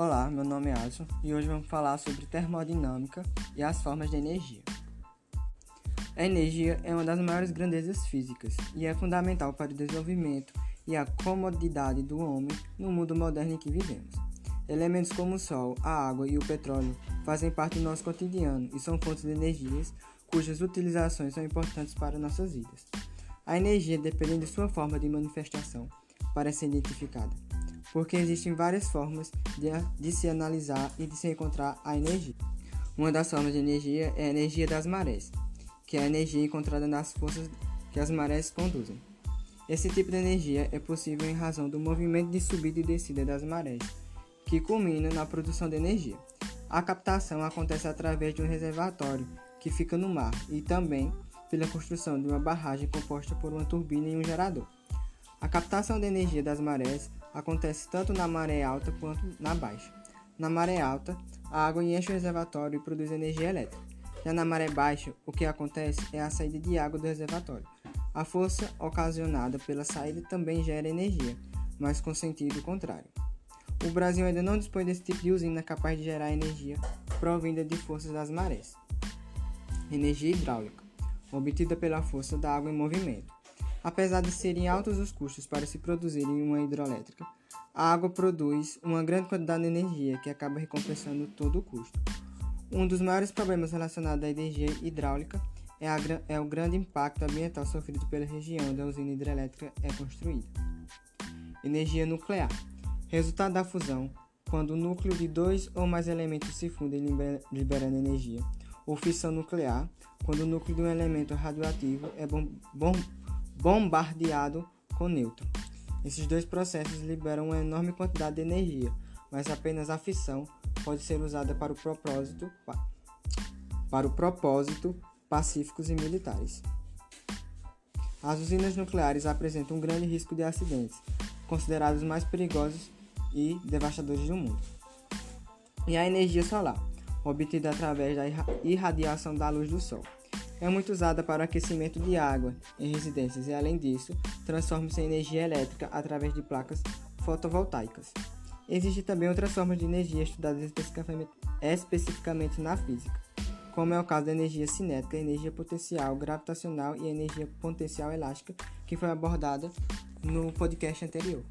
Olá, meu nome é Alisson e hoje vamos falar sobre termodinâmica e as formas de energia. A energia é uma das maiores grandezas físicas e é fundamental para o desenvolvimento e a comodidade do homem no mundo moderno em que vivemos. Elementos como o Sol, a água e o petróleo fazem parte do nosso cotidiano e são fontes de energias cujas utilizações são importantes para nossas vidas. A energia, dependendo de sua forma de manifestação, parece ser identificada porque existem várias formas de, de, se analisar e de se encontrar a energia. Uma das formas de energia é a energia das marés, que é a energia encontrada nas forças que as marés conduzem. Esse tipo de energia é possível em razão do movimento de subida e descida das marés, que culmina na produção de energia. A captação acontece através de um reservatório que fica no mar e também pela construção de uma barragem composta por uma turbina e um gerador. A captação de energia das marés acontece tanto na maré alta quanto na baixa. Na maré alta, a água enche o reservatório e produz energia elétrica. Já na maré baixa, o que acontece é a saída de água do reservatório. A força ocasionada pela saída também gera energia, mas com sentido contrário. O Brasil ainda não dispõe desse tipo de usina capaz de gerar energia provinda de forças das marés. Energia hidráulica, obtida pela força da água em movimento. Apesar de serem altos os custos para se produzir em uma hidroelétrica, a água produz uma grande quantidade de energia que acaba recompensando todo o custo. Um dos maiores problemas relacionados à energia hidráulica é, a, é o grande impacto ambiental sofrido pela região onde a usina hidrelétrica é construída. Energia nuclear resultado da fusão, quando o núcleo de dois ou mais elementos se fundem liberando energia, ou fissão nuclear, quando o núcleo de um elemento radioativo é bom, bom, bombardeado com nêutron. Esses dois processos liberam uma enorme quantidade de energia, mas apenas a fissão pode ser usada para o propósito para o propósito pacíficos e militares. As usinas nucleares apresentam um grande risco de acidentes, considerados os mais perigosos e devastadores do mundo. E a energia solar, obtida através da irradiação da luz do Sol é muito usada para o aquecimento de água em residências e, além disso, transforma-se em energia elétrica através de placas fotovoltaicas. Existem também outras formas de energia estudadas especificamente, especificamente na física, como é o caso da energia cinética, energia potencial gravitacional e energia potencial elástica, que foi abordada no podcast anterior.